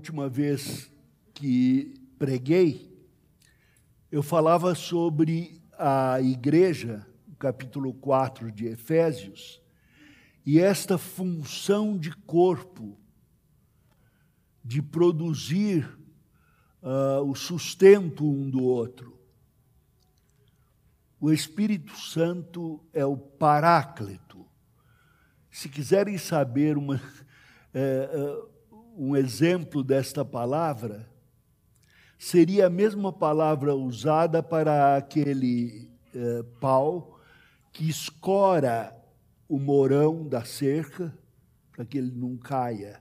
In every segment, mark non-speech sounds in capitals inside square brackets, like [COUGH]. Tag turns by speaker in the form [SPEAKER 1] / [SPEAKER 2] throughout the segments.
[SPEAKER 1] última vez que preguei, eu falava sobre a igreja, capítulo 4 de Efésios, e esta função de corpo, de produzir uh, o sustento um do outro. O Espírito Santo é o Paráclito. Se quiserem saber uma, é, [LAUGHS] um exemplo desta palavra, seria a mesma palavra usada para aquele é, pau que escora o morão da cerca para que ele não caia.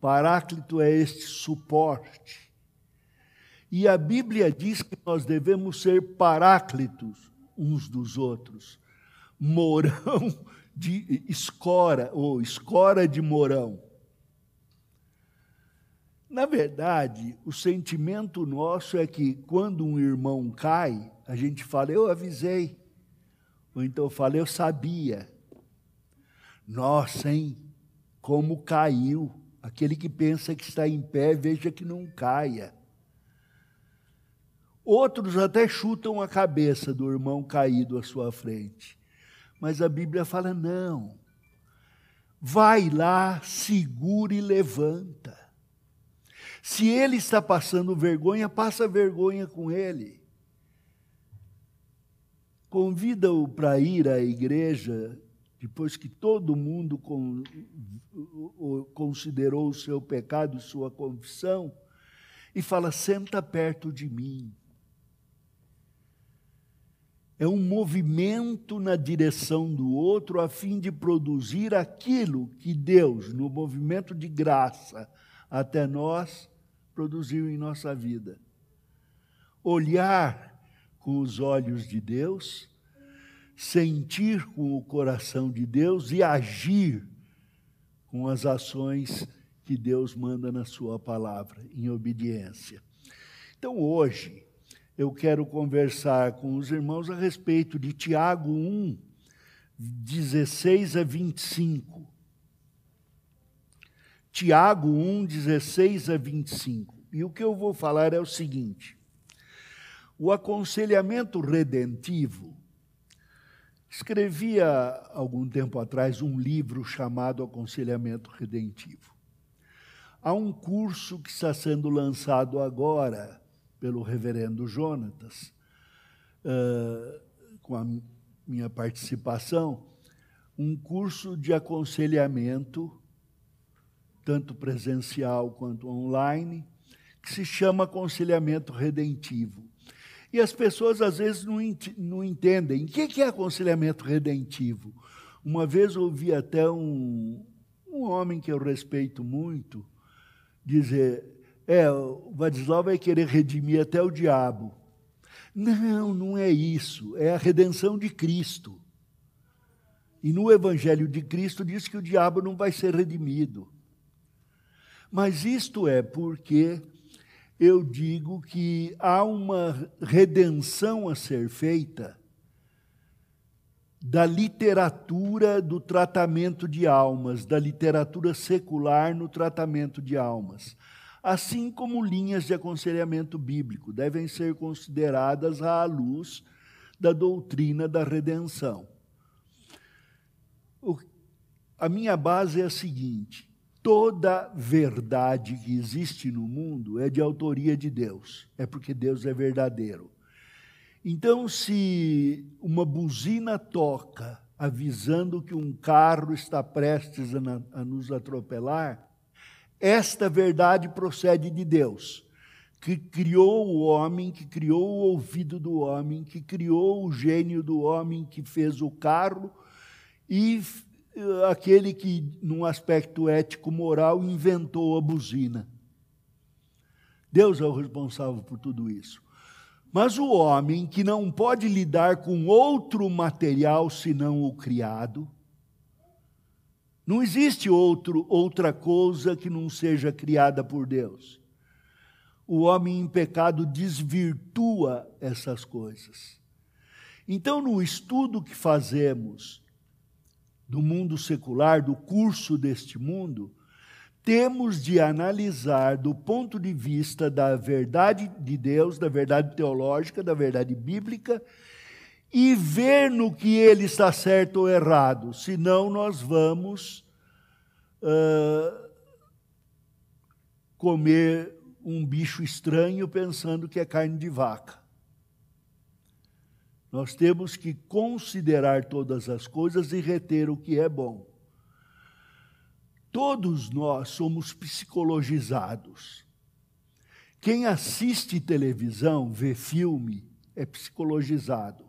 [SPEAKER 1] Paráclito é este suporte. E a Bíblia diz que nós devemos ser paráclitos uns dos outros. Morão [LAUGHS] de escora, ou escora de morão. Na verdade, o sentimento nosso é que quando um irmão cai, a gente fala, eu avisei. Ou então fala, eu sabia. Nossa, hein? Como caiu. Aquele que pensa que está em pé, veja que não caia. Outros até chutam a cabeça do irmão caído à sua frente. Mas a Bíblia fala: não. Vai lá, segura e levanta. Se ele está passando vergonha, passa vergonha com ele. Convida-o para ir à igreja depois que todo mundo considerou o seu pecado sua confissão, e fala: senta perto de mim. É um movimento na direção do outro a fim de produzir aquilo que Deus, no movimento de graça até nós, produziu em nossa vida. Olhar com os olhos de Deus sentir com o coração de Deus e agir com as ações que Deus manda na Sua palavra, em obediência. Então, hoje, eu quero conversar com os irmãos a respeito de Tiago 1, 16 a 25. Tiago 1, 16 a 25. E o que eu vou falar é o seguinte: o aconselhamento redentivo Escrevi há algum tempo atrás um livro chamado Aconselhamento Redentivo. Há um curso que está sendo lançado agora pelo reverendo Jonatas, uh, com a minha participação, um curso de aconselhamento, tanto presencial quanto online, que se chama Aconselhamento Redentivo. E as pessoas às vezes não, não entendem. O que é aconselhamento redentivo? Uma vez ouvi até um, um homem que eu respeito muito dizer: é, o Vadislau vai querer redimir até o diabo. Não, não é isso. É a redenção de Cristo. E no Evangelho de Cristo diz que o diabo não vai ser redimido. Mas isto é porque eu digo que há uma redenção a ser feita da literatura do tratamento de almas, da literatura secular no tratamento de almas, assim como linhas de aconselhamento bíblico devem ser consideradas à luz da doutrina da redenção. O, a minha base é a seguinte: toda verdade que existe no mundo é de autoria de Deus, é porque Deus é verdadeiro. Então, se uma buzina toca avisando que um carro está prestes a, a nos atropelar, esta verdade procede de Deus, que criou o homem, que criou o ouvido do homem, que criou o gênio do homem, que fez o carro e aquele que, num aspecto ético-moral, inventou a buzina. Deus é o responsável por tudo isso. Mas o homem que não pode lidar com outro material senão o criado, não existe outro, outra coisa que não seja criada por Deus. O homem em pecado desvirtua essas coisas. Então, no estudo que fazemos do mundo secular, do curso deste mundo, temos de analisar do ponto de vista da verdade de Deus, da verdade teológica, da verdade bíblica, e ver no que ele está certo ou errado, senão nós vamos uh, comer um bicho estranho pensando que é carne de vaca. Nós temos que considerar todas as coisas e reter o que é bom. Todos nós somos psicologizados. Quem assiste televisão, vê filme, é psicologizado.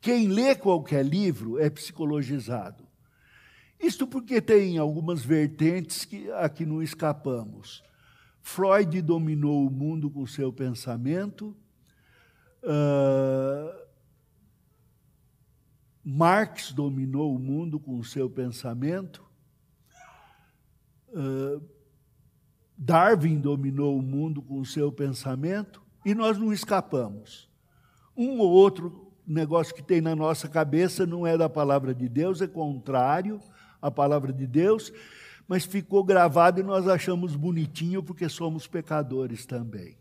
[SPEAKER 1] Quem lê qualquer livro é psicologizado. Isto porque tem algumas vertentes que aqui não escapamos. Freud dominou o mundo com seu pensamento. Uh, Marx dominou o mundo com o seu pensamento. Darwin dominou o mundo com o seu pensamento e nós não escapamos. Um ou outro negócio que tem na nossa cabeça não é da palavra de Deus, é contrário à palavra de Deus, mas ficou gravado e nós achamos bonitinho porque somos pecadores também.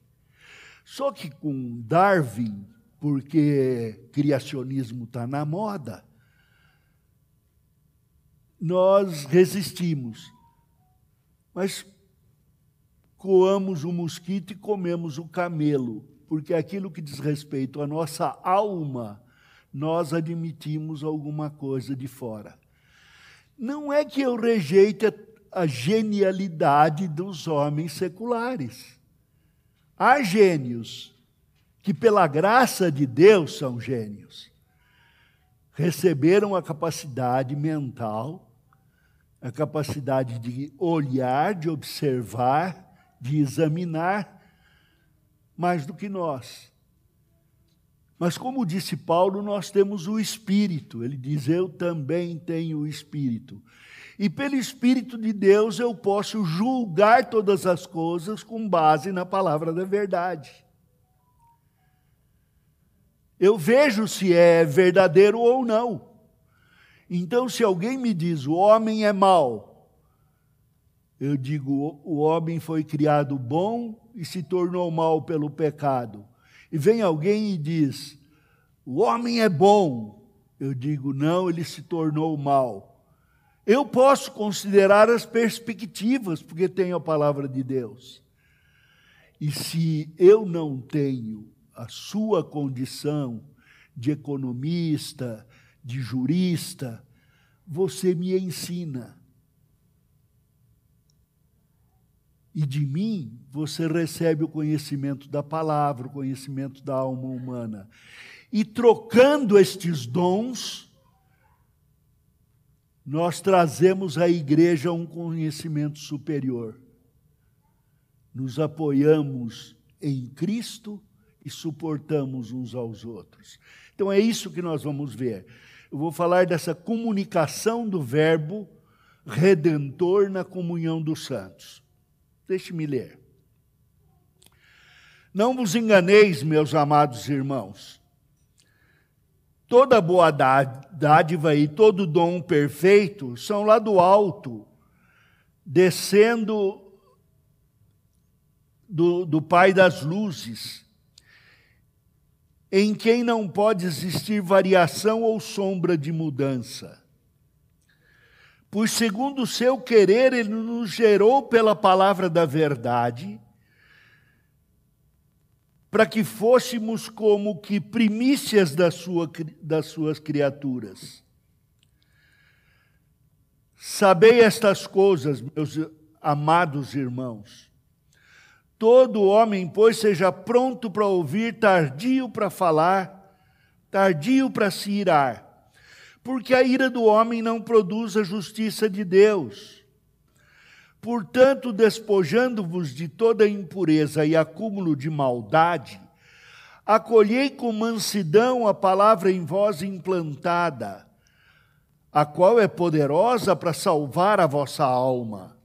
[SPEAKER 1] Só que com Darwin, porque criacionismo está na moda, nós resistimos mas coamos o mosquito e comemos o camelo, porque aquilo que diz respeito à nossa alma, nós admitimos alguma coisa de fora. Não é que eu rejeite a genialidade dos homens seculares. Há gênios que, pela graça de Deus, são gênios. Receberam a capacidade mental a capacidade de olhar, de observar, de examinar, mais do que nós. Mas, como disse Paulo, nós temos o Espírito. Ele diz: Eu também tenho o Espírito. E pelo Espírito de Deus eu posso julgar todas as coisas com base na palavra da verdade. Eu vejo se é verdadeiro ou não. Então, se alguém me diz o homem é mau, eu digo o homem foi criado bom e se tornou mal pelo pecado. E vem alguém e diz o homem é bom, eu digo não, ele se tornou mal. Eu posso considerar as perspectivas, porque tenho a palavra de Deus. E se eu não tenho a sua condição de economista, de jurista, você me ensina. E de mim você recebe o conhecimento da palavra, o conhecimento da alma humana. E trocando estes dons, nós trazemos à igreja um conhecimento superior. Nos apoiamos em Cristo e suportamos uns aos outros. Então é isso que nós vamos ver eu vou falar dessa comunicação do Verbo redentor na comunhão dos santos. Deixe-me ler. Não vos enganeis, meus amados irmãos. Toda boa dádiva e todo dom perfeito são lá do alto, descendo do, do Pai das luzes em quem não pode existir variação ou sombra de mudança. Pois, segundo o seu querer, ele nos gerou pela palavra da verdade, para que fôssemos como que primícias da sua, das suas criaturas. Sabei estas coisas, meus amados irmãos Todo homem, pois, seja pronto para ouvir, tardio para falar, tardio para se irar, porque a ira do homem não produz a justiça de Deus. Portanto, despojando-vos de toda impureza e acúmulo de maldade, acolhei com mansidão a palavra em vós implantada, a qual é poderosa para salvar a vossa alma.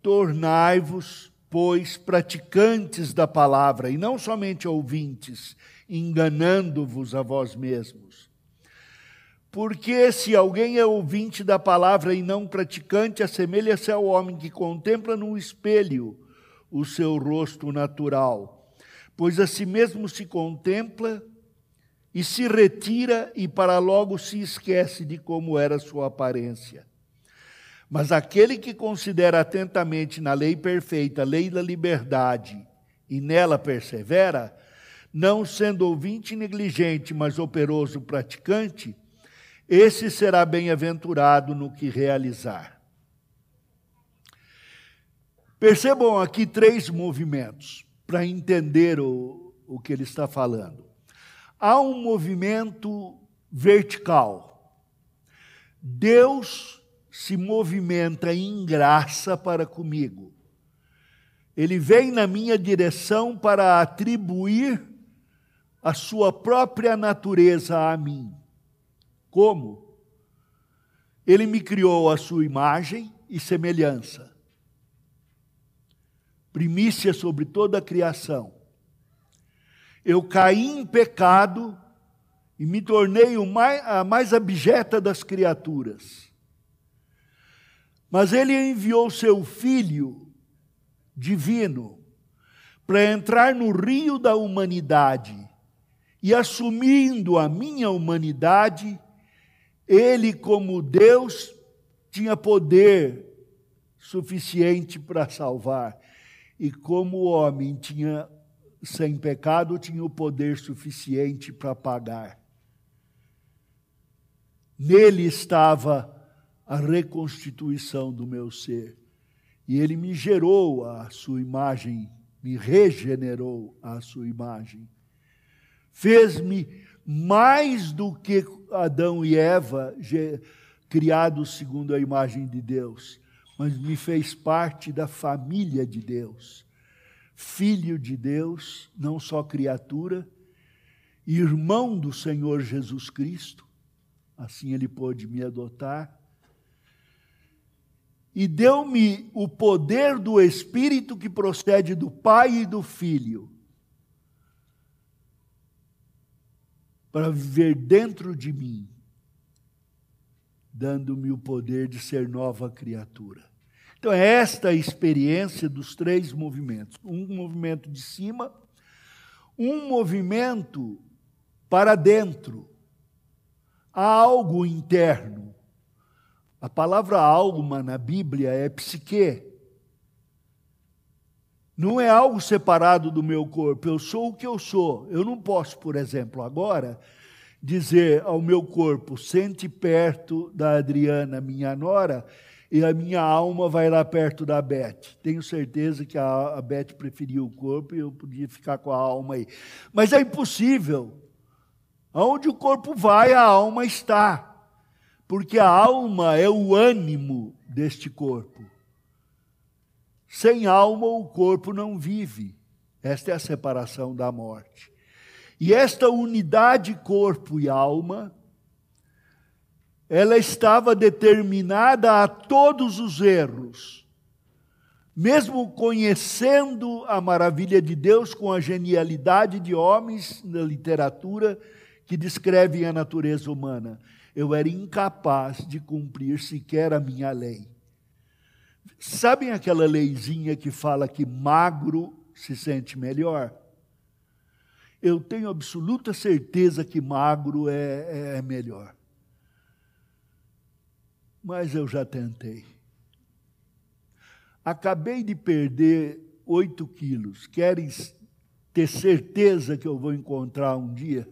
[SPEAKER 1] Tornai-vos pois, praticantes da palavra e não somente ouvintes, enganando-vos a vós mesmos. Porque se alguém é ouvinte da palavra e não praticante, assemelha-se ao homem que contempla no espelho o seu rosto natural, pois a si mesmo se contempla e se retira e para logo se esquece de como era sua aparência. Mas aquele que considera atentamente na lei perfeita, a lei da liberdade, e nela persevera, não sendo ouvinte negligente, mas operoso praticante, esse será bem-aventurado no que realizar. Percebam aqui três movimentos para entender o, o que ele está falando. Há um movimento vertical. Deus se movimenta em graça para comigo. Ele vem na minha direção para atribuir a sua própria natureza a mim. Como? Ele me criou a sua imagem e semelhança. Primícia sobre toda a criação. Eu caí em pecado e me tornei a mais abjeta das criaturas. Mas ele enviou seu filho divino para entrar no rio da humanidade e assumindo a minha humanidade, ele, como Deus, tinha poder suficiente para salvar. E como homem tinha sem pecado, tinha o poder suficiente para pagar. Nele estava a reconstituição do meu ser. E ele me gerou a sua imagem, me regenerou a sua imagem. Fez-me mais do que Adão e Eva, criados segundo a imagem de Deus, mas me fez parte da família de Deus. Filho de Deus, não só criatura, irmão do Senhor Jesus Cristo, assim ele pôde me adotar. E deu-me o poder do Espírito que procede do Pai e do Filho para viver dentro de mim, dando-me o poder de ser nova criatura. Então, é esta a experiência dos três movimentos: um movimento de cima, um movimento para dentro, algo interno. A palavra alma na Bíblia é psique. Não é algo separado do meu corpo, eu sou o que eu sou. Eu não posso, por exemplo, agora dizer ao meu corpo: sente perto da Adriana, minha nora, e a minha alma vai lá perto da Beth. Tenho certeza que a, Beth preferia o corpo e eu podia ficar com a alma aí. Mas é impossível. Aonde o corpo vai, a alma está. Porque a alma é o ânimo deste corpo. Sem alma, o corpo não vive. Esta é a separação da morte. E esta unidade corpo e alma, ela estava determinada a todos os erros. Mesmo conhecendo a maravilha de Deus com a genialidade de homens na literatura que descrevem a natureza humana, eu era incapaz de cumprir sequer a minha lei. Sabem aquela leizinha que fala que magro se sente melhor? Eu tenho absoluta certeza que magro é, é melhor. Mas eu já tentei. Acabei de perder oito quilos. Querem ter certeza que eu vou encontrar um dia?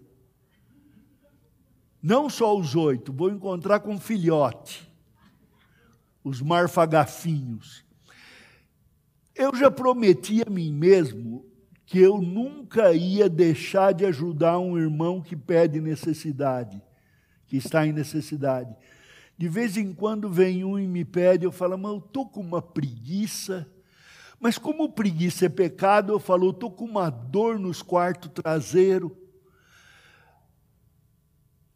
[SPEAKER 1] Não só os oito, vou encontrar com filhote os marfagafinhos. Eu já prometi a mim mesmo que eu nunca ia deixar de ajudar um irmão que pede necessidade, que está em necessidade. De vez em quando vem um e me pede, eu falo, mas eu estou com uma preguiça. Mas como preguiça é pecado, eu falo, eu estou com uma dor nos quartos traseiros.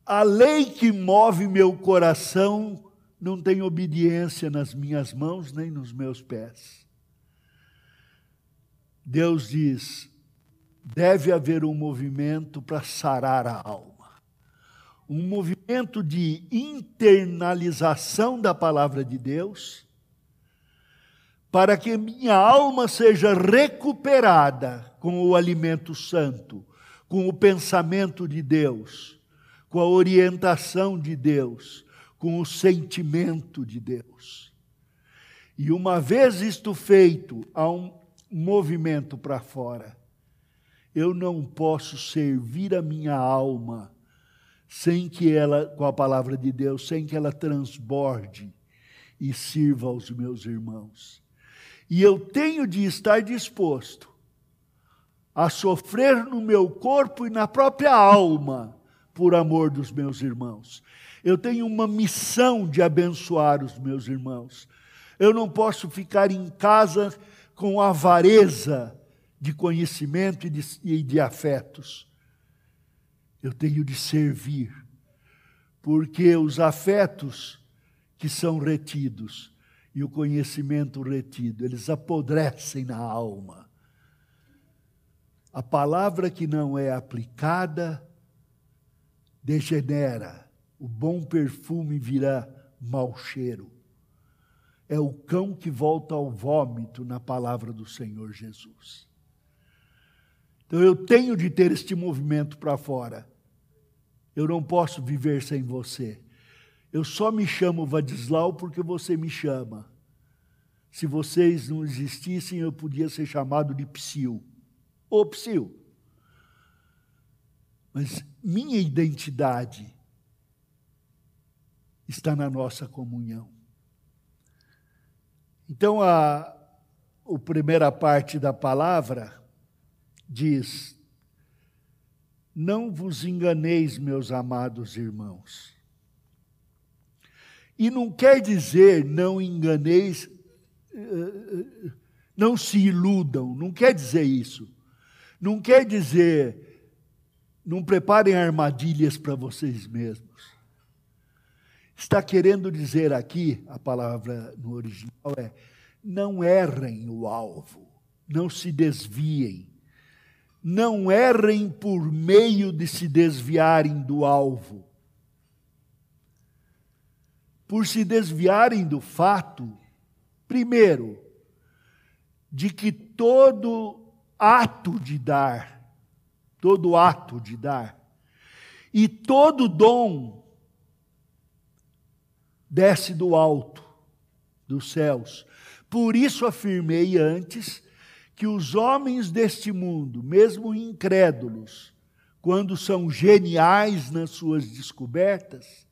[SPEAKER 1] A lei que move meu coração não tem obediência nas minhas mãos nem nos meus pés. Deus diz: deve haver um movimento para sarar a alma, um movimento de internalização da palavra de Deus, para que minha alma seja recuperada com o alimento santo, com o pensamento de Deus, com a orientação de Deus, com o sentimento de Deus. E uma vez isto feito, há um movimento para fora. Eu não posso servir a minha alma sem que ela, com a palavra de Deus, sem que ela transborde e sirva aos meus irmãos. E eu tenho de estar disposto a sofrer no meu corpo e na própria alma por amor dos meus irmãos. Eu tenho uma missão de abençoar os meus irmãos. Eu não posso ficar em casa com avareza de conhecimento e de, e de afetos. Eu tenho de servir, porque os afetos que são retidos e o conhecimento retido, eles apodrecem na alma. A palavra que não é aplicada degenera, o bom perfume virá mau cheiro. É o cão que volta ao vômito na palavra do Senhor Jesus. Então eu tenho de ter este movimento para fora. Eu não posso viver sem você. Eu só me chamo Vadislau porque você me chama. Se vocês não existissem, eu podia ser chamado de Psil. Ô Psil. Mas minha identidade está na nossa comunhão. Então, a, a primeira parte da palavra diz: Não vos enganeis, meus amados irmãos. E não quer dizer não enganeis, eh, eh, não se iludam, não quer dizer isso. Não quer dizer não preparem armadilhas para vocês mesmos. Está querendo dizer aqui, a palavra no original é: não errem o alvo, não se desviem não errem por meio de se desviarem do alvo. Por se desviarem do fato, primeiro, de que todo ato de dar, todo ato de dar, e todo dom desce do alto, dos céus. Por isso afirmei antes que os homens deste mundo, mesmo incrédulos, quando são geniais nas suas descobertas,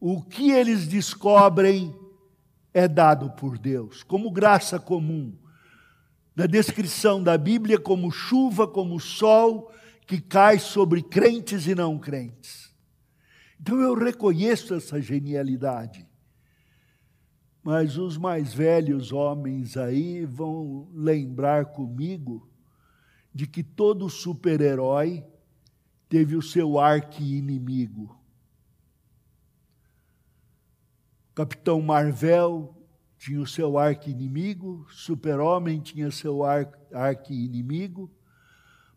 [SPEAKER 1] o que eles descobrem é dado por Deus, como graça comum. Na descrição da Bíblia, como chuva, como sol que cai sobre crentes e não crentes. Então eu reconheço essa genialidade. Mas os mais velhos homens aí vão lembrar comigo de que todo super-herói teve o seu arqui-inimigo. Capitão Marvel tinha o seu arqui-inimigo, Super-Homem tinha seu arqui-inimigo,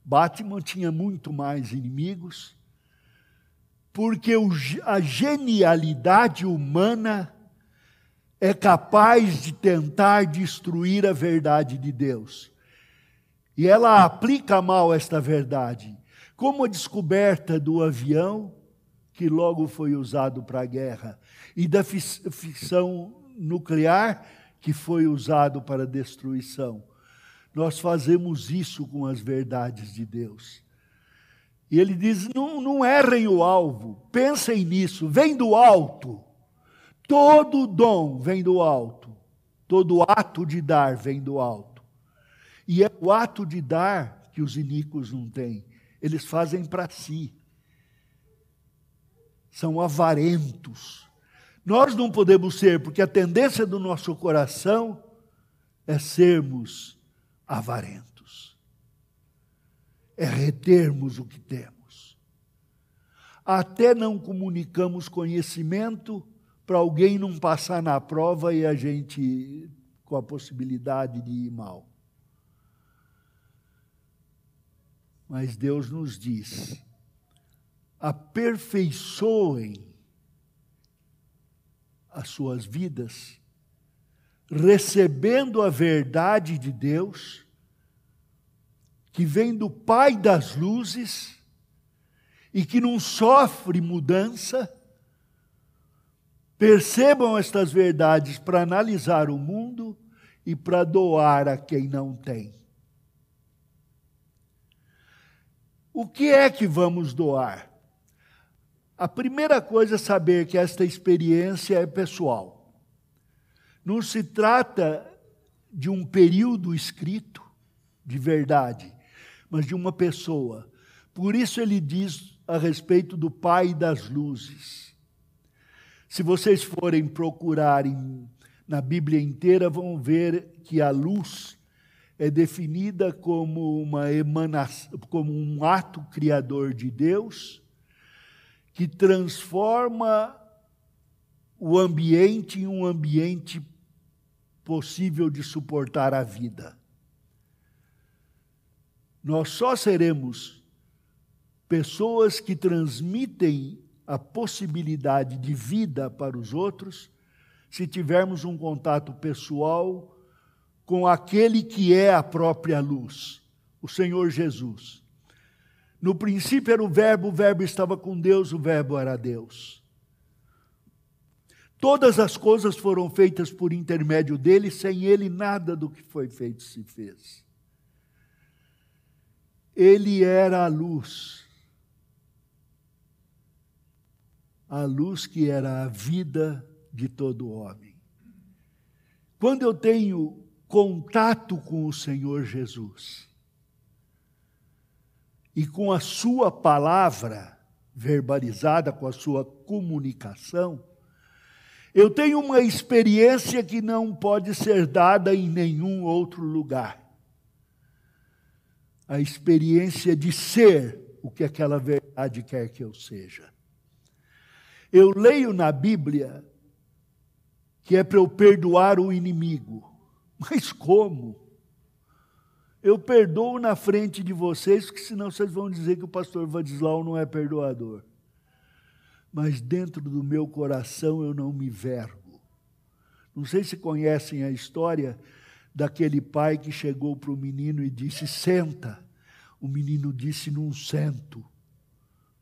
[SPEAKER 1] Batman tinha muito mais inimigos, porque a genialidade humana é capaz de tentar destruir a verdade de Deus. E ela aplica mal esta verdade, como a descoberta do avião, que logo foi usado para a guerra, e da fissão nuclear, que foi usado para destruição. Nós fazemos isso com as verdades de Deus. E ele diz: não, não errem o alvo, pensem nisso, vem do alto. Todo dom vem do alto, todo ato de dar vem do alto. E é o ato de dar que os iníquos não têm, eles fazem para si. São avarentos. Nós não podemos ser, porque a tendência do nosso coração é sermos avarentos, é retermos o que temos. Até não comunicamos conhecimento para alguém não passar na prova e a gente com a possibilidade de ir mal. Mas Deus nos diz: aperfeiçoem as suas vidas, recebendo a verdade de Deus, que vem do Pai das luzes e que não sofre mudança, percebam estas verdades para analisar o mundo e para doar a quem não tem. O que é que vamos doar? A primeira coisa é saber que esta experiência é pessoal. Não se trata de um período escrito de verdade, mas de uma pessoa. Por isso ele diz a respeito do Pai das luzes. Se vocês forem procurarem na Bíblia inteira, vão ver que a luz é definida como uma emanação, como um ato criador de Deus que transforma o ambiente em um ambiente possível de suportar a vida. Nós só seremos pessoas que transmitem a possibilidade de vida para os outros se tivermos um contato pessoal com aquele que é a própria luz, o Senhor Jesus. No princípio era o Verbo, o Verbo estava com Deus, o Verbo era Deus. Todas as coisas foram feitas por intermédio dele, sem ele nada do que foi feito se fez. Ele era a luz. A luz que era a vida de todo homem. Quando eu tenho contato com o Senhor Jesus e com a Sua palavra verbalizada, com a Sua comunicação, eu tenho uma experiência que não pode ser dada em nenhum outro lugar. A experiência de ser o que aquela verdade quer que eu seja. Eu leio na Bíblia que é para eu perdoar o inimigo. [LAUGHS] Mas como? Eu perdoo na frente de vocês, porque senão vocês vão dizer que o pastor Vadislau não é perdoador. Mas dentro do meu coração eu não me vergo. Não sei se conhecem a história daquele pai que chegou para o menino e disse: Senta. O menino disse: Não sento.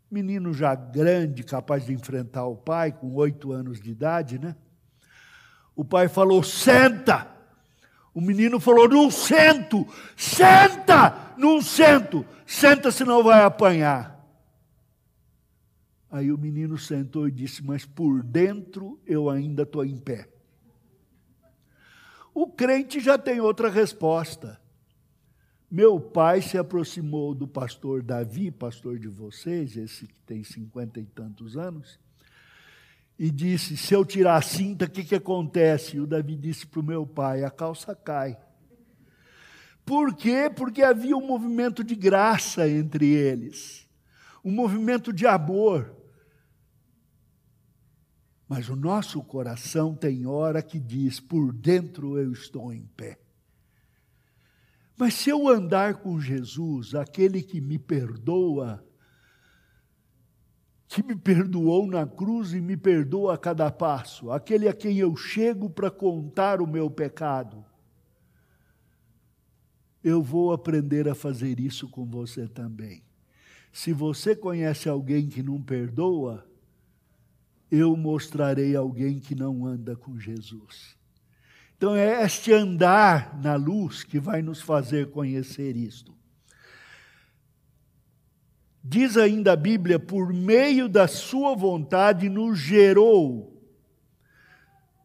[SPEAKER 1] Menino já grande, capaz de enfrentar o pai, com oito anos de idade, né? O pai falou: Senta. O menino falou: Não sento, senta, não sento, senta, senão vai apanhar. Aí o menino sentou e disse: Mas por dentro eu ainda estou em pé. O crente já tem outra resposta. Meu pai se aproximou do pastor Davi, pastor de vocês, esse que tem cinquenta e tantos anos, e disse: Se eu tirar a cinta, o que, que acontece? E o Davi disse para o meu pai: A calça cai. Por quê? Porque havia um movimento de graça entre eles, um movimento de amor. Mas o nosso coração tem hora que diz: Por dentro eu estou em pé. Mas se eu andar com Jesus, aquele que me perdoa, que me perdoou na cruz e me perdoa a cada passo, aquele a quem eu chego para contar o meu pecado. Eu vou aprender a fazer isso com você também. Se você conhece alguém que não perdoa, eu mostrarei alguém que não anda com Jesus. Então é este andar na luz que vai nos fazer conhecer isto. Diz ainda a Bíblia, por meio da sua vontade nos gerou,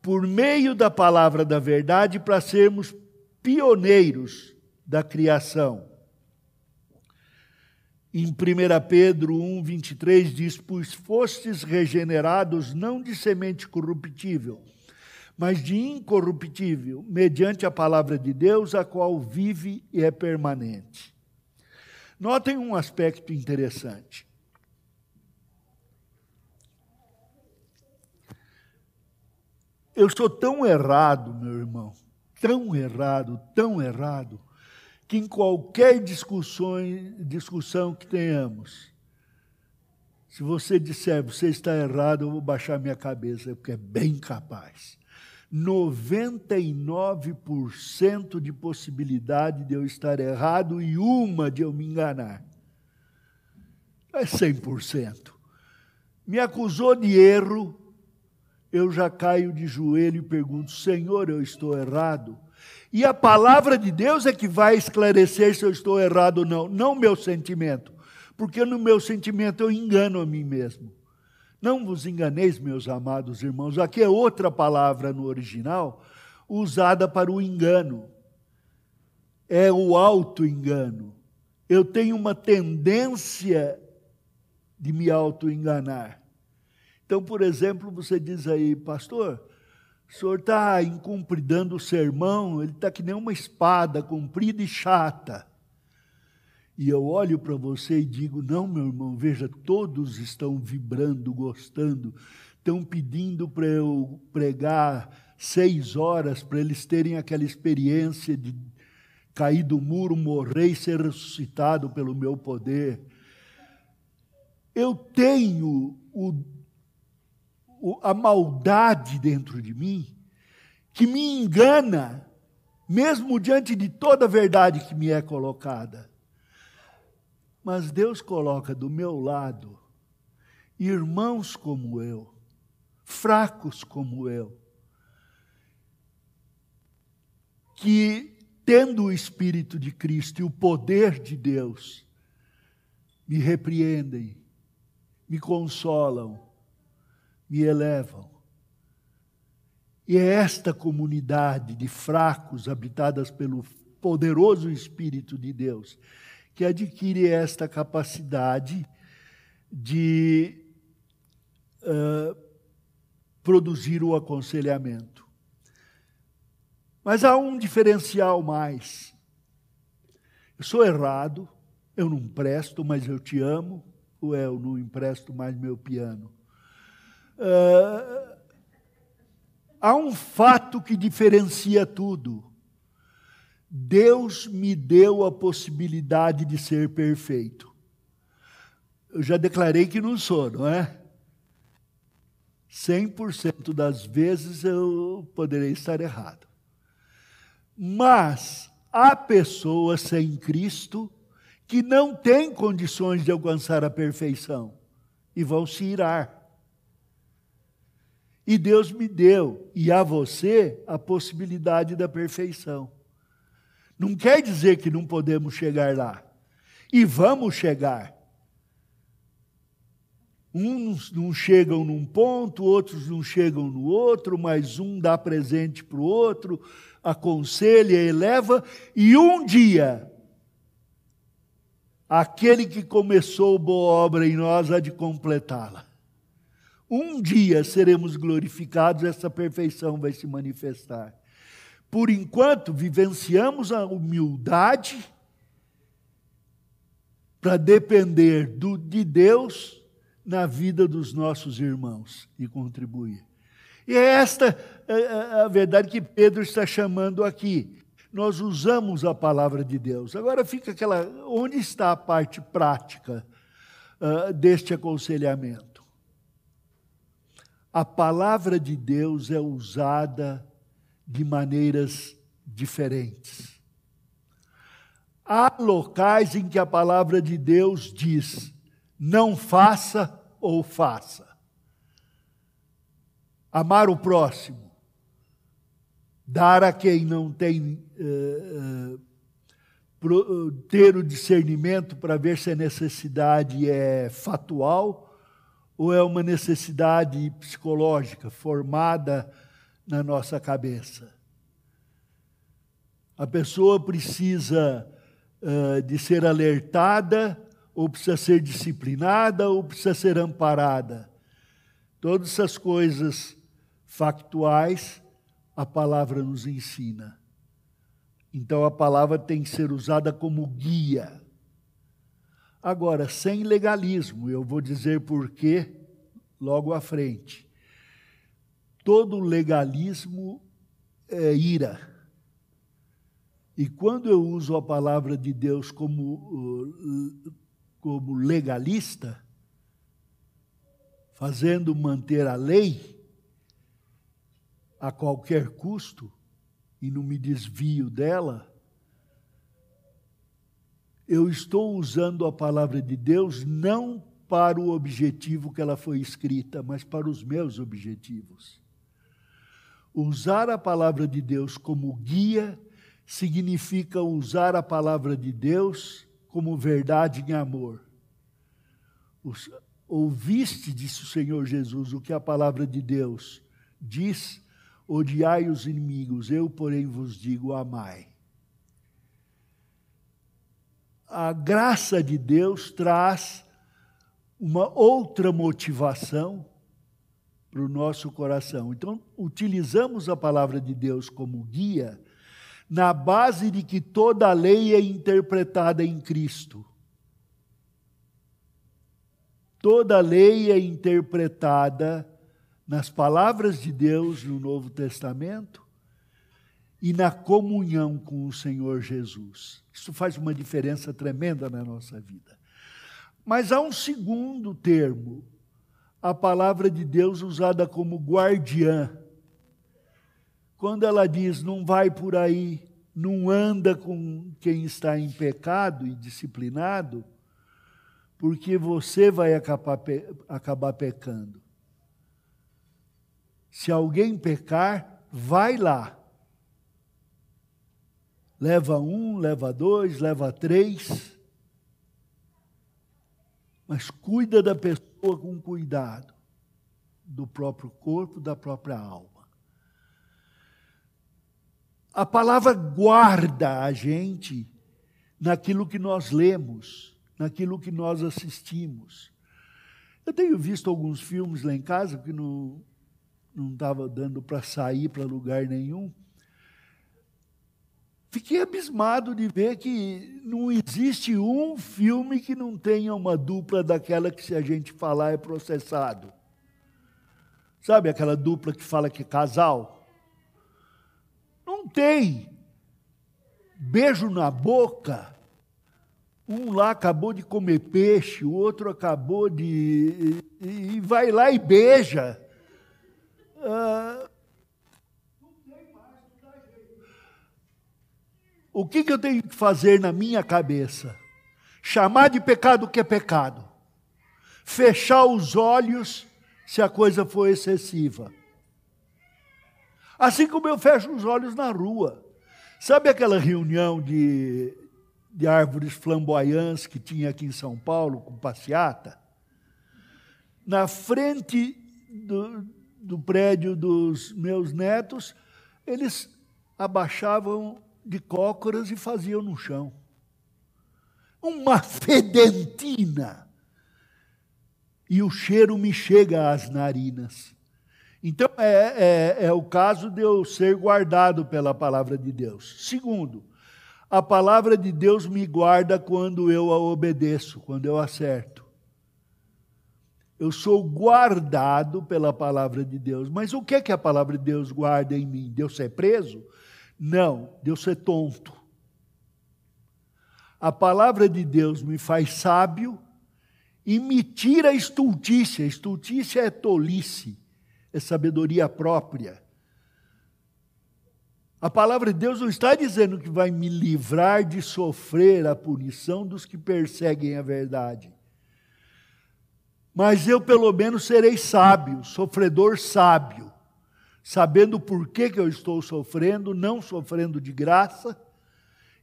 [SPEAKER 1] por meio da palavra da verdade, para sermos pioneiros da criação. Em 1 Pedro 1, 23 diz: Pois fostes regenerados não de semente corruptível, mas de incorruptível, mediante a palavra de Deus, a qual vive e é permanente. Notem um aspecto interessante. Eu sou tão errado, meu irmão, tão errado, tão errado, que em qualquer discussão, discussão que tenhamos, Se você disser, você está errado, eu vou baixar minha cabeça, porque é bem capaz. 99% de possibilidade de eu estar errado e uma de eu me enganar. É 100%. Me acusou de erro, eu já caio de joelho e pergunto: Senhor, eu estou errado? E a palavra de Deus é que vai esclarecer se eu estou errado ou não, não meu sentimento, porque no meu sentimento eu engano a mim mesmo. Não vos enganeis, meus amados irmãos, aqui é outra palavra no original, usada para o engano. É o auto-engano. Eu tenho uma tendência de me auto-enganar. Então, por exemplo, você diz aí, pastor, o senhor está incumpridando o sermão, ele está que nem uma espada comprida e chata. E eu olho para você e digo: não, meu irmão, veja, todos estão vibrando, gostando, estão pedindo para eu pregar seis horas para eles terem aquela experiência de cair do muro, morrer e ser ressuscitado pelo meu poder. Eu tenho o a maldade dentro de mim, que me engana, mesmo diante de toda a verdade que me é colocada. Mas Deus coloca do meu lado irmãos como eu, fracos como eu, que, tendo o Espírito de Cristo e o poder de Deus, me repreendem, me consolam, me elevam. E é esta comunidade de fracos, habitadas pelo poderoso Espírito de Deus, que adquire esta capacidade de uh, produzir o aconselhamento. Mas há um diferencial mais. Eu sou errado, eu não presto, mas eu te amo, ou é, eu não empresto mais meu piano. Uh, há um fato que diferencia tudo. Deus me deu a possibilidade de ser perfeito. Eu já declarei que não sou, não é? 100% das vezes eu poderei estar errado. Mas há pessoas sem Cristo que não têm condições de alcançar a perfeição e vão se irar. E Deus me deu, e a você, a possibilidade da perfeição. Não quer dizer que não podemos chegar lá. E vamos chegar. Uns não chegam num ponto, outros não chegam no outro, mas um dá presente para o outro, aconselha, eleva, e um dia, aquele que começou boa obra em nós há de completá-la. Um dia seremos glorificados, essa perfeição vai se manifestar. Por enquanto, vivenciamos a humildade para depender do, de Deus na vida dos nossos irmãos e contribuir. E é esta é, é, a verdade que Pedro está chamando aqui. Nós usamos a palavra de Deus. Agora fica aquela. Onde está a parte prática uh, deste aconselhamento? a palavra de Deus é usada de maneiras diferentes. Há locais em que a palavra de Deus diz: não faça ou faça. Amar o próximo, dar a quem não tem, uh, uh, ter o discernimento para ver se a necessidade é fatual ou é uma necessidade psicológica formada na nossa cabeça? A pessoa precisa uh, de ser alertada, ou precisa ser disciplinada, ou precisa ser amparada. Todas essas coisas factuais a palavra nos ensina. Então a palavra tem que ser usada como guia Agora, sem legalismo, eu vou dizer por quê logo à frente. Todo legalismo é ira. E quando eu uso a palavra de Deus como, como legalista, fazendo manter a lei a qualquer custo e não me desvio dela, eu estou usando a palavra de Deus não para o objetivo que ela foi escrita, mas para os meus objetivos. Usar a palavra de Deus como guia significa usar a palavra de Deus como verdade em amor. Ouviste, disse o Senhor Jesus, o que a palavra de Deus diz: odiai os inimigos, eu, porém, vos digo: amai. A graça de Deus traz uma outra motivação para o nosso coração. Então, utilizamos a palavra de Deus como guia na base de que toda a lei é interpretada em Cristo. Toda a lei é interpretada nas palavras de Deus no Novo Testamento e na comunhão com o Senhor Jesus. Isso faz uma diferença tremenda na nossa vida. Mas há um segundo termo, a palavra de Deus usada como guardiã quando ela diz não vai por aí, não anda com quem está em pecado e disciplinado, porque você vai acabar, acabar pecando. Se alguém pecar, vai lá. Leva um, leva dois, leva três. Mas cuida da pessoa com cuidado, do próprio corpo, da própria alma. A palavra guarda a gente naquilo que nós lemos, naquilo que nós assistimos. Eu tenho visto alguns filmes lá em casa que não não estava dando para sair para lugar nenhum. Fiquei abismado de ver que não existe um filme que não tenha uma dupla daquela que, se a gente falar, é processado. Sabe aquela dupla que fala que é casal? Não tem. Beijo na boca. Um lá acabou de comer peixe, o outro acabou de. E vai lá e beija. Ah, o que, que eu tenho que fazer na minha cabeça? Chamar de pecado o que é pecado. Fechar os olhos se a coisa for excessiva. Assim como eu fecho os olhos na rua. Sabe aquela reunião de, de árvores flamboyantes que tinha aqui em São Paulo, com passeata? Na frente do, do prédio dos meus netos, eles abaixavam de cócoras e faziam no chão. Uma [LAUGHS] fedentina. E o cheiro me chega às narinas. Então, é, é, é o caso de eu ser guardado pela palavra de Deus. Segundo, a palavra de Deus me guarda quando eu a obedeço, quando eu acerto. Eu sou guardado pela palavra de Deus. Mas o que é que a palavra de Deus guarda em mim? Deus ser preso? Não, Deus ser tonto. A palavra de Deus me faz sábio e me tira a estultícia. Estultícia é tolice é sabedoria própria. A palavra de Deus não está dizendo que vai me livrar de sofrer a punição dos que perseguem a verdade. Mas eu, pelo menos, serei sábio, sofredor sábio, sabendo por que, que eu estou sofrendo, não sofrendo de graça,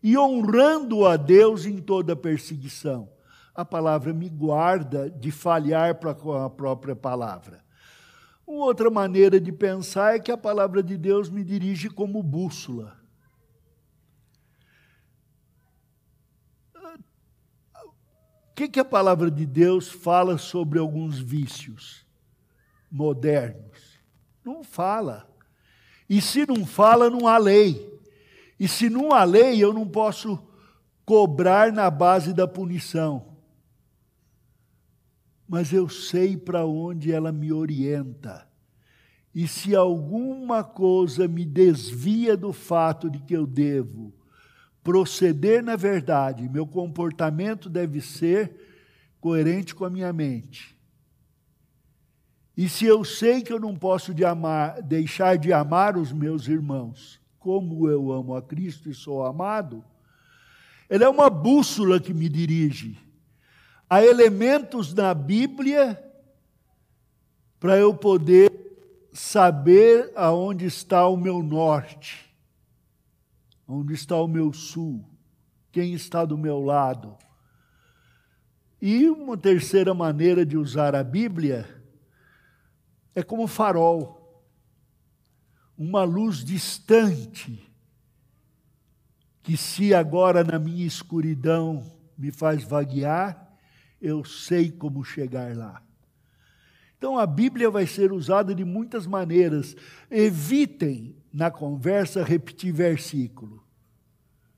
[SPEAKER 1] e honrando a Deus em toda perseguição. A palavra me guarda de falhar para com a própria palavra. Uma outra maneira de pensar é que a palavra de Deus me dirige como bússola. O que, que a palavra de Deus fala sobre alguns vícios modernos? Não fala. E se não fala, não há lei. E se não há lei, eu não posso cobrar na base da punição mas eu sei para onde ela me orienta. E se alguma coisa me desvia do fato de que eu devo proceder na verdade, meu comportamento deve ser coerente com a minha mente. E se eu sei que eu não posso de amar, deixar de amar os meus irmãos, como eu amo a Cristo e sou amado, ela é uma bússola que me dirige. Há elementos na Bíblia para eu poder saber aonde está o meu norte, onde está o meu sul, quem está do meu lado. E uma terceira maneira de usar a Bíblia é como farol, uma luz distante, que se agora na minha escuridão me faz vaguear, eu sei como chegar lá. Então a Bíblia vai ser usada de muitas maneiras. Evitem na conversa repetir versículo.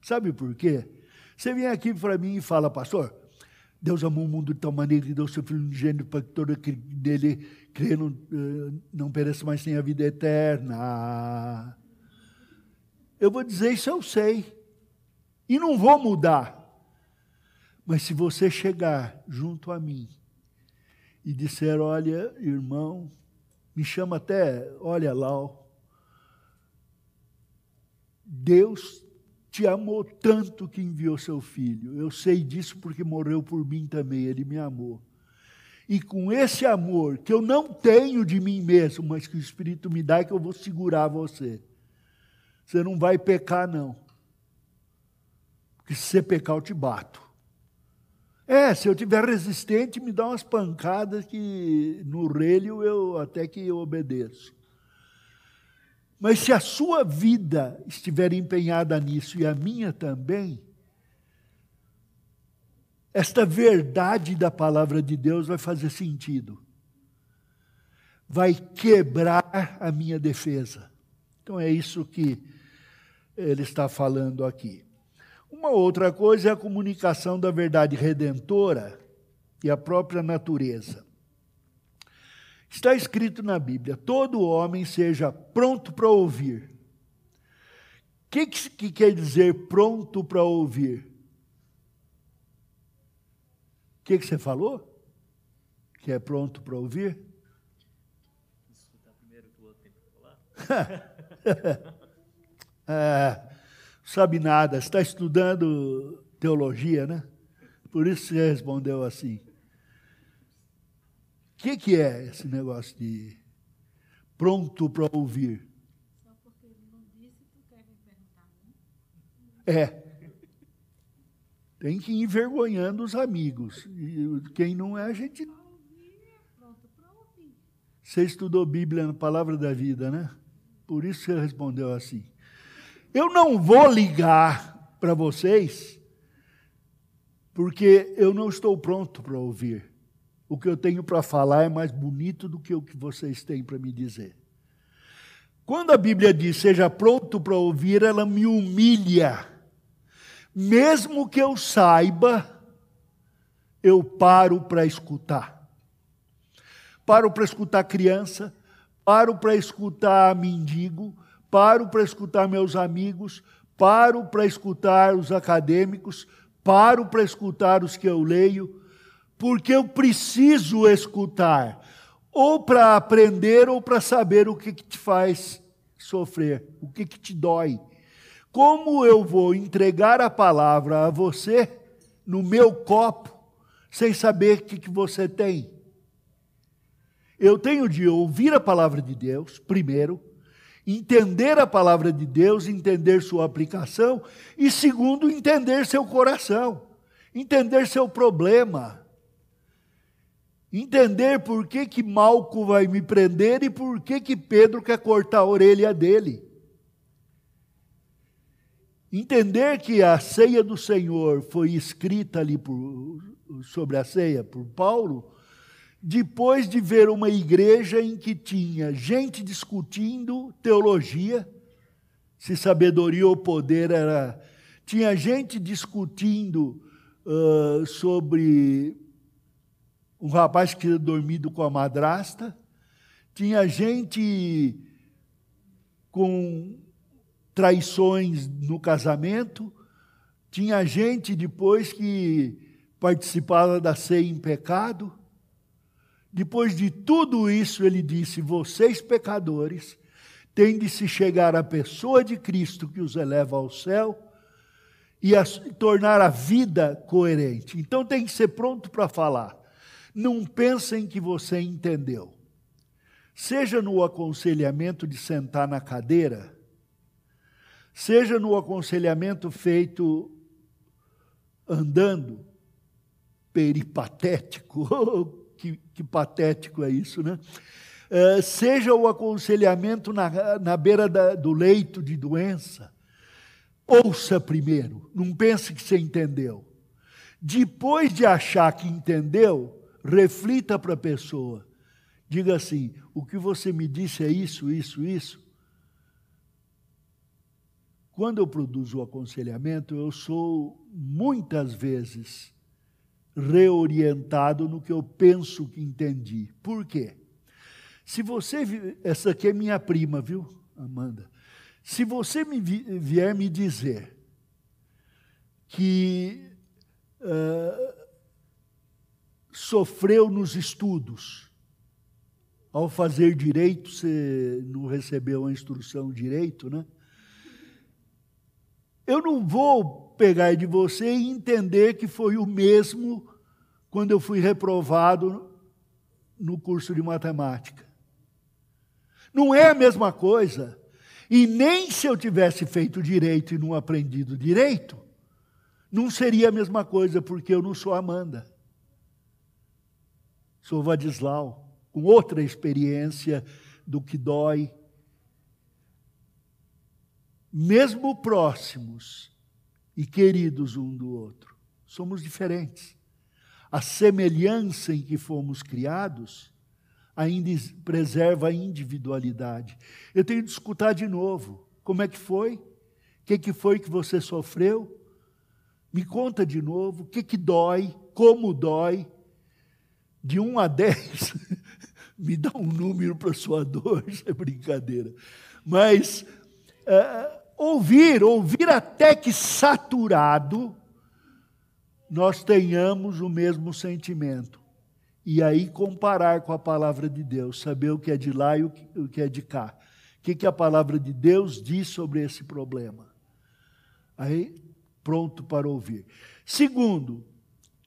[SPEAKER 1] Sabe por quê? Você vem aqui para mim e fala, pastor, Deus amou o mundo de tal maneira que deu seu Filho unigênito para que todo que nele crê não, eh, não pereça, mas tenha vida eterna. Eu vou dizer isso, eu sei. E não vou mudar. Mas se você chegar junto a mim e disser: Olha, irmão, me chama até, olha lá, Deus te amou tanto que enviou seu filho. Eu sei disso porque morreu por mim também, ele me amou. E com esse amor que eu não tenho de mim mesmo, mas que o Espírito me dá, é que eu vou segurar você. Você não vai pecar, não. Porque se você pecar, eu te bato. É, se eu tiver resistente, me dá umas pancadas que no relho eu até que eu obedeço. Mas se a sua vida estiver empenhada nisso e a minha também, esta verdade da palavra de Deus vai fazer sentido. Vai quebrar a minha defesa. Então é isso que ele está falando aqui. Uma outra coisa é a comunicação da verdade redentora e a própria natureza. Está escrito na Bíblia: todo homem seja pronto para ouvir. O que, que quer dizer pronto para ouvir? O que, que você falou? Que é pronto para ouvir? Escutar primeiro que o outro tem para falar. é, sabe nada, está estudando teologia, né? Por isso você respondeu assim. O que, que é esse negócio de pronto para ouvir? Só porque ele não disse, tu quer me perguntar, né? É. Tem que ir envergonhando os amigos. E quem não é, a gente. Você estudou Bíblia na palavra da vida, né? Por isso você respondeu assim. Eu não vou ligar para vocês, porque eu não estou pronto para ouvir. O que eu tenho para falar é mais bonito do que o que vocês têm para me dizer. Quando a Bíblia diz seja pronto para ouvir, ela me humilha. Mesmo que eu saiba, eu paro para escutar. Paro para escutar criança, paro para escutar mendigo, paro para escutar meus amigos, paro para escutar os acadêmicos, paro para escutar os que eu leio, porque eu preciso escutar, ou para aprender ou para saber o que, que te faz sofrer, o que, que te dói. Como eu vou entregar a palavra a você no meu copo, sem saber o que, que você tem? Eu tenho de ouvir a palavra de Deus, primeiro, entender a palavra de Deus, entender sua aplicação, e segundo, entender seu coração, entender seu problema, entender por que, que Malco vai me prender e por que, que Pedro quer cortar a orelha dele. Entender que a ceia do Senhor foi escrita ali por, sobre a ceia por Paulo, depois de ver uma igreja em que tinha gente discutindo teologia, se sabedoria ou poder era. Tinha gente discutindo uh, sobre um rapaz que tinha dormido com a madrasta, tinha gente com traições no casamento, tinha gente depois que participava da ceia em pecado Depois de tudo isso, ele disse: Vocês pecadores têm de se chegar à pessoa de Cristo que os eleva ao céu e a, tornar a vida coerente. Então tem que ser pronto para falar. Não pensem que você entendeu. Seja no aconselhamento de sentar na cadeira, seja no aconselhamento feito andando, peripatético, [LAUGHS] que, que patético é isso, né? Uh, seja o aconselhamento na, na beira da, do leito de doença, ouça primeiro, não pense que você entendeu. Depois de achar que entendeu, reflita para a pessoa. Diga assim: o que você me disse é isso, isso, isso. Quando eu produzo o aconselhamento, eu sou muitas vezes reorientado no que eu penso que entendi. Por quê? Se você. Essa aqui é minha prima, viu, Amanda? Se você me vier me dizer que uh, sofreu nos estudos, ao fazer direito, você não recebeu a instrução direito, né? Eu não vou pegar de você e entender que foi o mesmo quando eu fui reprovado no curso de matemática. Não é a mesma coisa. E nem se eu tivesse feito direito e não aprendido direito, não seria a mesma coisa, porque eu não sou Amanda. Sou Vadislau, com outra experiência do que dói, mesmo próximos e queridos um do outro, somos diferentes. A semelhança em que fomos criados ainda preserva a individualidade. Eu tenho de escutar de novo. Como é que foi? O que, que foi que você sofreu? Me conta de novo. O que, que dói? Como dói? De 1 a 10, [LAUGHS] me dá um número para sua dor, [LAUGHS] isso é brincadeira. Mas é, ouvir, ouvir até que saturado, nós tenhamos o mesmo sentimento. E aí comparar com a palavra de Deus, saber o que é de lá e o que é de cá. O que, que a palavra de Deus diz sobre esse problema. Aí, pronto para ouvir. Segundo,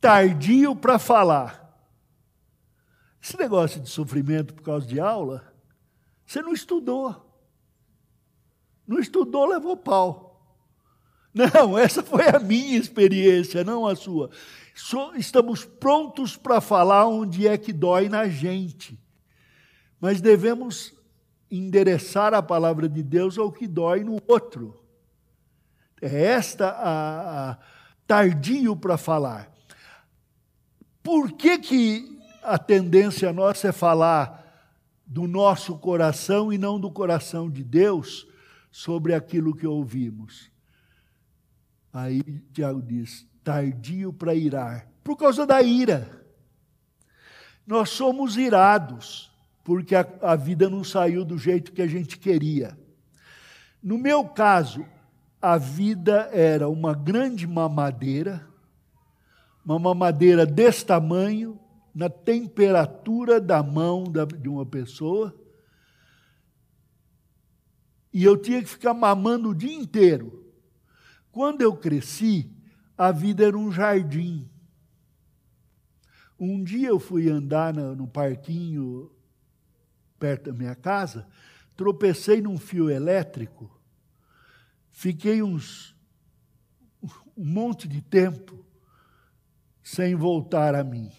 [SPEAKER 1] tardio para falar. Esse negócio de sofrimento por causa de aula, você não estudou. Não estudou, levou pau. Não, essa foi a minha experiência, não a sua. Estamos prontos para falar onde é que dói na gente, mas devemos endereçar a palavra de Deus ao que dói no outro. É esta a, a tardio para falar. Por que, que a tendência nossa é falar do nosso coração e não do coração de Deus? sobre aquilo que ouvimos. Aí Tiago diz: tardio para irar, por causa da ira. Nós somos irados, porque a, a vida não saiu do jeito que a gente queria. No meu caso, a vida era uma grande mamadeira, uma mamadeira desse tamanho, na temperatura da mão de uma pessoa e eu tinha que ficar mamando o dia inteiro. Quando eu cresci, a vida era um jardim. Um dia eu fui andar no, parquinho perto da minha casa, tropecei num fio elétrico, fiquei uns um monte de tempo sem voltar a mim.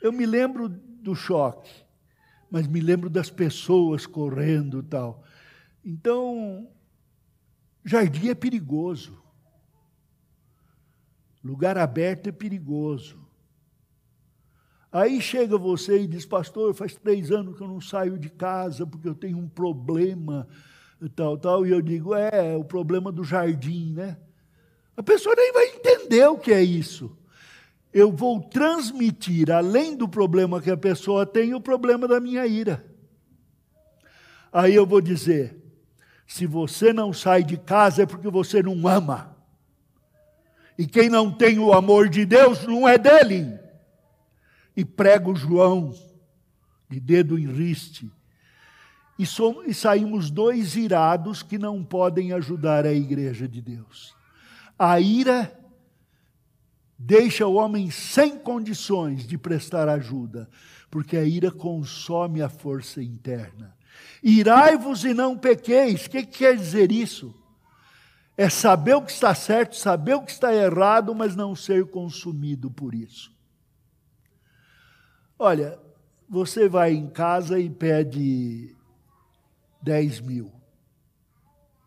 [SPEAKER 1] Eu me lembro do choque, mas me lembro das pessoas correndo tal. Então, jardim é perigoso. Lugar aberto é perigoso. Aí chega você e diz, pastor, faz três anos que eu não saio de casa porque eu tenho um problema, tal, tal. E eu digo, é, o problema do jardim, né? A pessoa nem vai entender o que é isso. Eu vou transmitir, além do problema que a pessoa tem, o problema da minha ira. Aí eu vou dizer, se você não sai de casa é porque você não ama. E quem não tem o amor de Deus não é dele. e prego João, de dedo em riste, e, somos, e saímos dois irados que não podem ajudar a igreja de Deus. A ira deixa o homem sem condições de prestar ajuda, porque a ira consome a força interna. Irai-vos e não pequeis. O que quer dizer isso? É saber o que está certo, saber o que está errado, mas não ser consumido por isso. Olha, você vai em casa e pede 10 mil.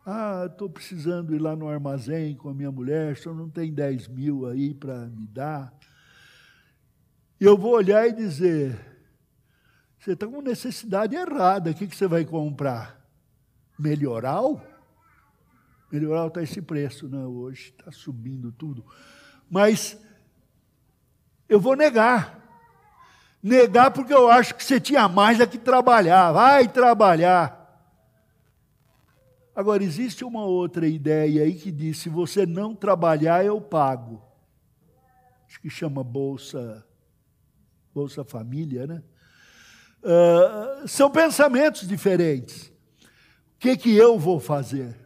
[SPEAKER 1] Ah, estou precisando ir lá no armazém com a minha mulher, só não tem 10 mil aí para me dar. Eu vou olhar e dizer: você está com necessidade errada, o que, que você vai comprar? Melhoral? Melhoral está esse preço, né? Hoje está subindo tudo. Mas eu vou negar. Negar porque eu acho que você tinha mais do que trabalhar. Vai trabalhar. Agora, existe uma outra ideia aí que diz: se você não trabalhar, eu pago. Acho que chama Bolsa, Bolsa Família, né? Uh, são pensamentos diferentes. O que, que eu vou fazer?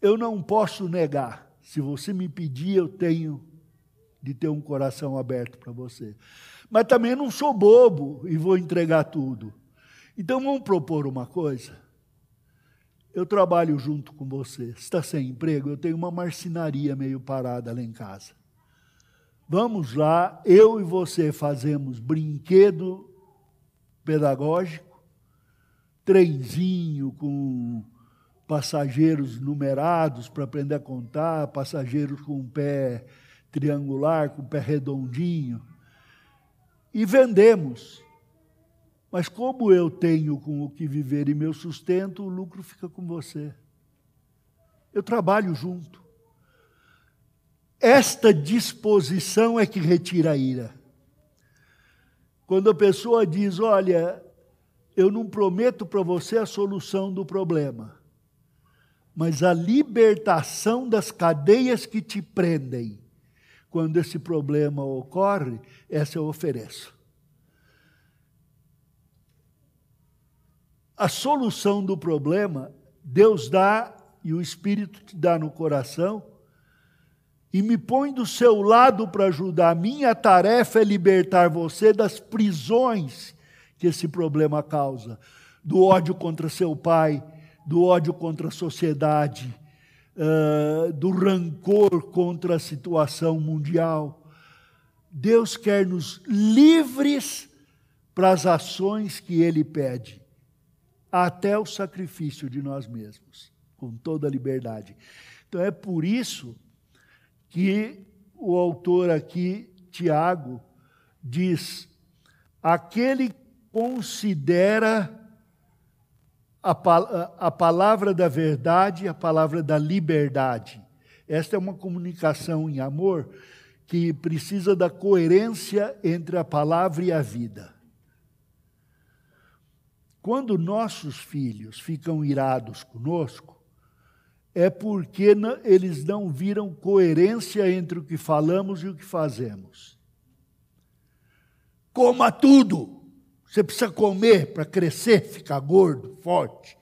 [SPEAKER 1] Eu não posso negar. Se você me pedir, eu tenho de ter um coração aberto para você. Mas também não sou bobo e vou entregar tudo. Então vamos propor uma coisa. Eu trabalho junto com você. Está sem emprego? Eu tenho uma marcenaria meio parada lá em casa. Vamos lá, eu e você fazemos brinquedo pedagógico, trenzinho com passageiros numerados para aprender a contar, passageiros com um pé triangular, com um pé redondinho. E vendemos. Mas como eu tenho com o que viver e meu sustento, o lucro fica com você. Eu trabalho junto. Esta disposição é que retira a ira. Quando a pessoa diz: Olha, eu não prometo para você a solução do problema, mas a libertação das cadeias que te prendem. Quando esse problema ocorre, essa eu ofereço. A solução do problema, Deus dá e o Espírito te dá no coração, e me põe do seu lado para ajudar. Minha tarefa é libertar você das prisões que esse problema causa, do ódio contra seu pai, do ódio contra a sociedade, uh, do rancor contra a situação mundial. Deus quer nos livres para as ações que Ele pede até o sacrifício de nós mesmos, com toda a liberdade. Então é por isso que o autor aqui, Tiago, diz: aquele que considera a, a palavra da verdade, a palavra da liberdade. Esta é uma comunicação em amor que precisa da coerência entre a palavra e a vida. Quando nossos filhos ficam irados conosco, é porque eles não viram coerência entre o que falamos e o que fazemos. Coma tudo. Você precisa comer para crescer, ficar gordo, forte.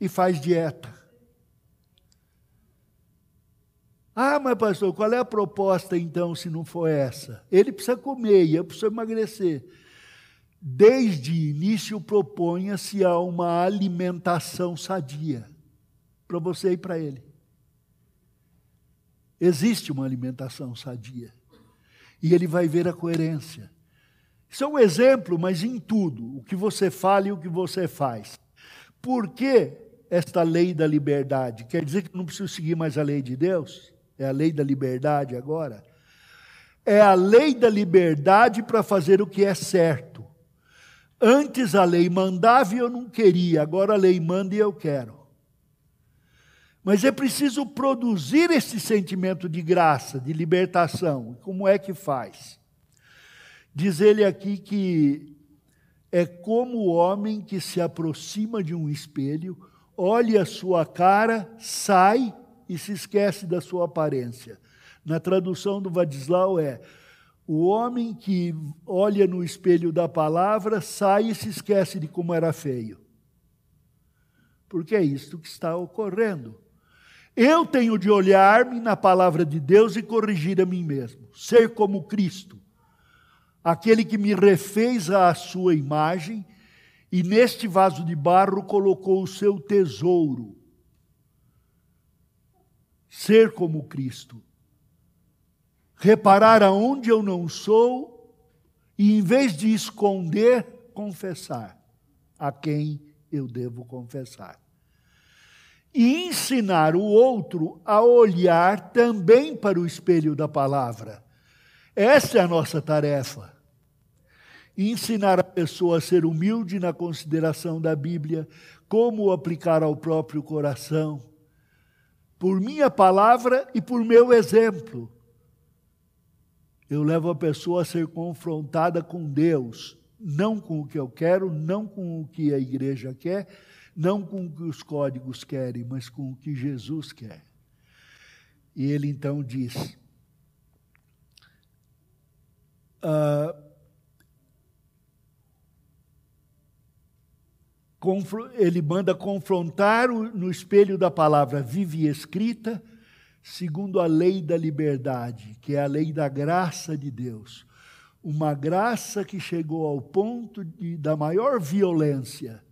[SPEAKER 1] E faz dieta. Ah, mas pastor, qual é a proposta então se não for essa? Ele precisa comer e eu preciso emagrecer desde início proponha-se a uma alimentação sadia para você e para ele. Existe uma alimentação sadia. E ele vai ver a coerência. Isso é um exemplo, mas em tudo, o que você fala e o que você faz. Por que esta lei da liberdade? Quer dizer que não preciso seguir mais a lei de Deus? É a lei da liberdade agora? É a lei da liberdade para fazer o que é certo Antes a lei mandava e eu não queria, agora a lei manda e eu quero. Mas é preciso produzir esse sentimento de graça, de libertação. Como é que faz? Diz ele aqui que é como o homem que se aproxima de um espelho, olha a sua cara, sai e se esquece da sua aparência. Na tradução do Vadislau é: o homem que olha no espelho da palavra sai e se esquece de como era feio. Porque é isto que está ocorrendo. Eu tenho de olhar-me na palavra de Deus e corrigir a mim mesmo, ser como Cristo, aquele que me refez à sua imagem e neste vaso de barro colocou o seu tesouro. Ser como Cristo. Reparar aonde eu não sou e, em vez de esconder, confessar a quem eu devo confessar. E ensinar o outro a olhar também para o espelho da palavra. Essa é a nossa tarefa ensinar a pessoa a ser humilde na consideração da Bíblia, como aplicar ao próprio coração, por minha palavra e por meu exemplo. Eu levo a pessoa a ser confrontada com Deus, não com o que eu quero, não com o que a igreja quer, não com o que os códigos querem, mas com o que Jesus quer. E ele então diz: uh, ele manda confrontar no espelho da palavra viva e escrita, segundo a lei da liberdade, que é a lei da graça de Deus. Uma graça que chegou ao ponto de, da maior violência,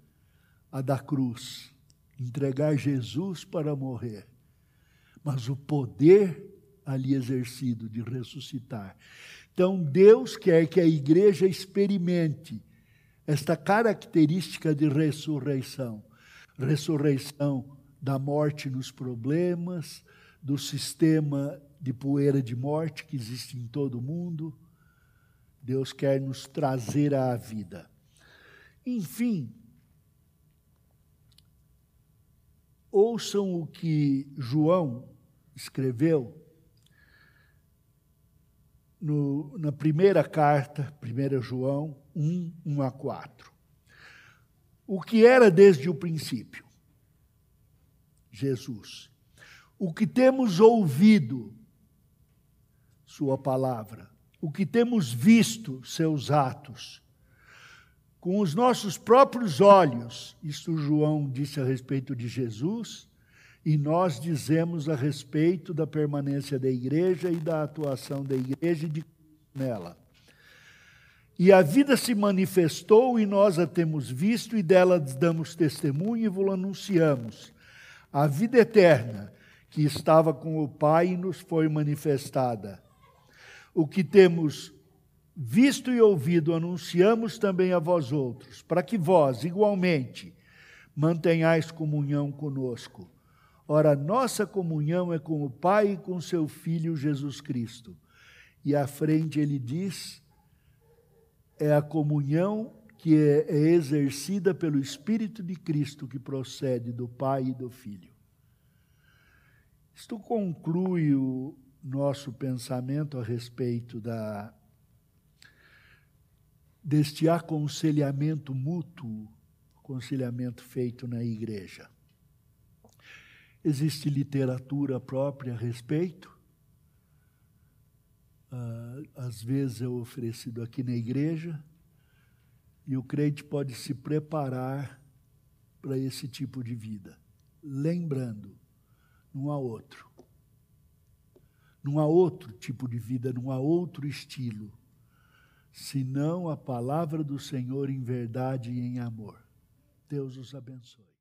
[SPEAKER 1] a da cruz, entregar Jesus para morrer. Mas o poder ali exercido de ressuscitar. Então, Deus quer que a igreja experimente esta característica de ressurreição ressurreição da morte nos problemas, do sistema de poeira de morte que existe em todo o mundo. Deus quer nos trazer à vida. Enfim, ouçam o que João escreveu no, na primeira carta, 1 João 1, 1 a 4. O que era desde o princípio? Jesus. O que temos ouvido, Sua palavra. O que temos visto, seus atos. Com os nossos próprios olhos, isto João disse a respeito de Jesus, e nós dizemos a respeito da permanência da igreja e da atuação da igreja e de nela. E a vida se manifestou e nós a temos visto e dela damos testemunho e vos anunciamos. A vida eterna que estava com o Pai nos foi manifestada. O que temos visto e ouvido anunciamos também a vós outros, para que vós, igualmente, mantenhais comunhão conosco. Ora, nossa comunhão é com o Pai e com seu Filho Jesus Cristo. E à frente ele diz: é a comunhão que é, é exercida pelo Espírito de Cristo que procede do Pai e do Filho. Isto conclui o nosso pensamento a respeito da, deste aconselhamento mútuo, aconselhamento feito na igreja. Existe literatura própria a respeito. Uh, às vezes é oferecido aqui na igreja. E o crente pode se preparar para esse tipo de vida. Lembrando, não há outro. Não há outro tipo de vida, não há outro estilo, senão a palavra do Senhor em verdade e em amor. Deus os abençoe.